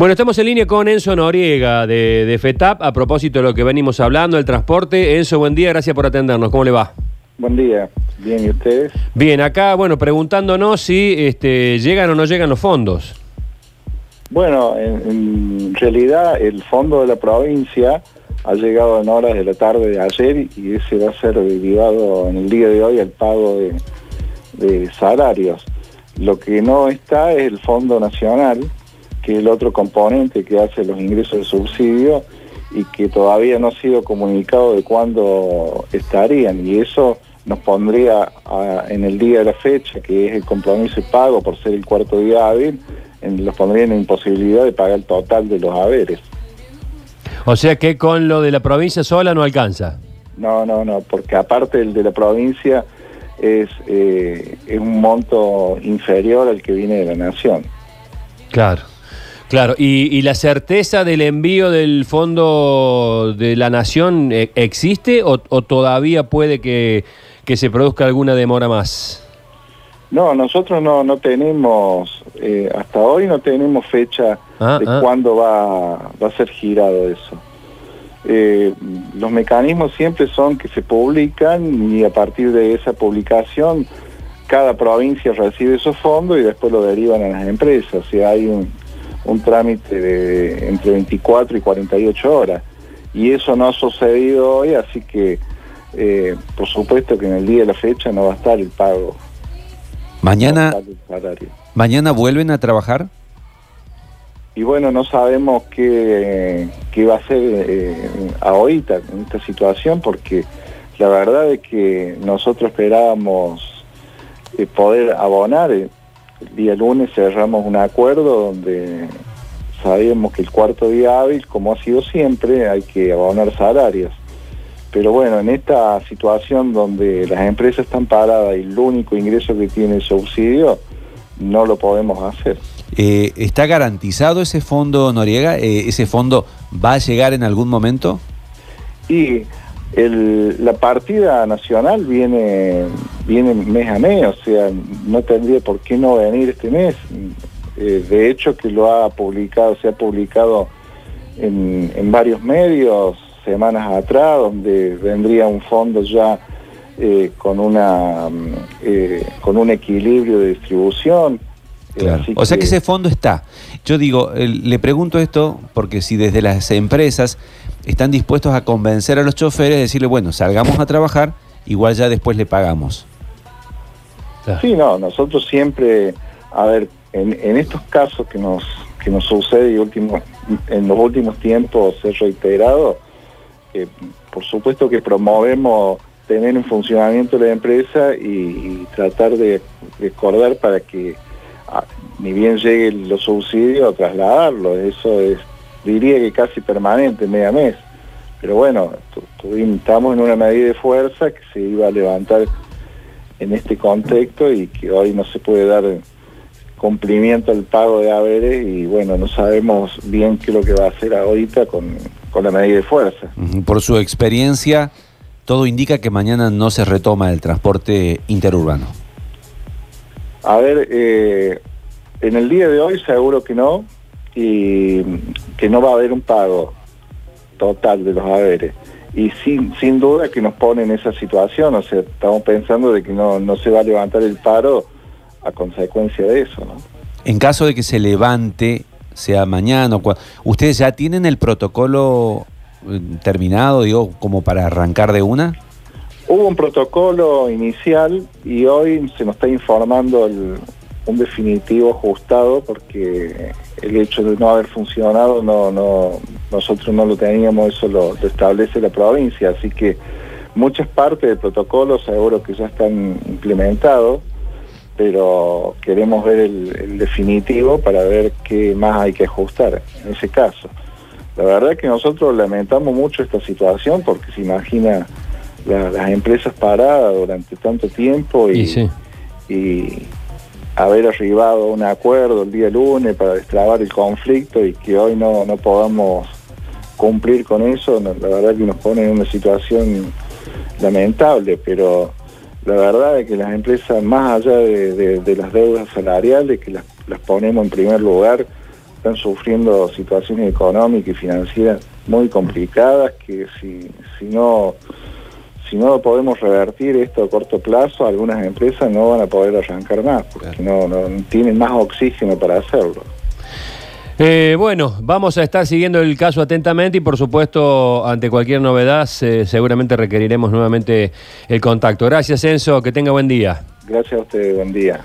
Bueno, estamos en línea con Enzo Noriega de, de FETAP a propósito de lo que venimos hablando, el transporte. Enzo, buen día, gracias por atendernos. ¿Cómo le va? Buen día, bien, ¿y ustedes? Bien, acá, bueno, preguntándonos si este, llegan o no llegan los fondos. Bueno, en, en realidad el fondo de la provincia ha llegado en horas de la tarde de ayer y ese va a ser derivado en el día de hoy al pago de, de salarios. Lo que no está es el Fondo Nacional, que es el otro componente que hace los ingresos de subsidio y que todavía no ha sido comunicado de cuándo estarían y eso nos pondría a- en el día de la fecha, que es el compromiso y pago por ser el cuarto día hábil, en, los pondría en la imposibilidad de pagar el total de los haberes. O sea que con lo de la provincia sola no alcanza. No, no, no, porque aparte el de la provincia es, eh, es un monto inferior al que viene de la nación. Claro. Claro, y, y la certeza del envío del fondo de la nación eh, existe o, o todavía puede que, que se produzca alguna demora más? No, nosotros no, no tenemos, eh, hasta hoy no tenemos fecha Ah, de ah. cuándo va, va a ser girado eso. Eh, los mecanismos siempre son que se publican y a partir de esa publicación cada provincia recibe esos fondos y después lo derivan a las empresas. O sea, hay un, un trámite de entre 24 y 48 horas. Y eso no ha sucedido hoy, así que eh, por supuesto que en el día de la fecha no va a estar el pago. Mañana, no el mañana vuelven a trabajar. Y bueno, no sabemos qué, qué va a ser eh, ahorita en esta situación, porque la verdad es que nosotros esperábamos eh, poder abonar. El día lunes cerramos un acuerdo donde sabíamos que el cuarto día hábil, como ha sido siempre, hay que abonar salarios. Pero bueno, en esta situación donde las empresas están paradas y el único ingreso que tiene es subsidio, no lo podemos hacer. Eh, ¿Está garantizado ese fondo, Noriega? Eh, ¿Ese fondo va a llegar en algún momento? Y el- la partida nacional viene, viene mes a mes, o sea, no tendría por qué no venir este mes. Eh, de hecho, que lo ha publicado, se ha publicado en, en varios medios semanas atrás, donde vendría un fondo ya eh, con una mm, eh, con un equilibrio de distribución. Eh, Claro. O sea que ese fondo está. Yo digo, le pregunto esto porque si desde las empresas están dispuestos a convencer a los choferes, decirle, bueno, salgamos a trabajar, igual ya después le pagamos. Sí, no, nosotros siempre, a ver, en, en estos casos que nos que nos sucede y último, en los últimos tiempos ha reiterado, eh, por supuesto que promovemos tener un funcionamiento la empresa y, tratar de, acordar para que ni bien lleguen los subsidios, trasladarlo. Eso es, diría que casi permanente, mes a mes. Pero bueno, estamos en una medida de fuerza que se iba a levantar en este contexto y que hoy no se puede dar cumplimiento al pago de haberes y bueno, no sabemos bien qué es lo que va a hacer ahorita con, con la medida de fuerza. Por su experiencia, todo indica que mañana no se retoma el transporte interurbano. A ver, eh, en el día de hoy seguro que no y que no va a haber un pago total de los haberes. Y sin, sin duda que nos pone en esa situación, o sea, estamos pensando de que no, no se va a levantar el paro a consecuencia de eso, ¿no? En caso de que se levante, sea mañana ¿ustedes ya tienen el protocolo eh, terminado, digo, como para arrancar de una? Hubo un protocolo inicial y hoy se nos está informando el- un definitivo ajustado porque el hecho de no haber funcionado no, no nosotros no lo teníamos, eso lo, lo establece la provincia, así que muchas partes del protocolo seguro que ya están implementados, pero queremos ver el, el definitivo para ver qué más hay que ajustar en ese caso. La verdad que nosotros lamentamos mucho esta situación porque se imagina la- las empresas paradas durante tanto tiempo y, Y sí. y haber arribado a un acuerdo el día lunes para destrabar el conflicto y que hoy no, no podamos cumplir con eso, la verdad que nos pone en una situación lamentable, pero la verdad es que las empresas, más allá de, de- de las deudas salariales, que las, las ponemos en primer lugar están sufriendo situaciones económicas y financieras muy complicadas que si, si no si no podemos revertir esto a corto plazo, algunas empresas no van a poder arrancar más, porque no, no tienen más oxígeno para hacerlo. Eh, bueno, vamos a estar siguiendo el caso atentamente y por supuesto ante cualquier novedad seguramente requeriremos nuevamente el contacto. Gracias Enzo, que tenga buen día. Gracias a usted, buen día.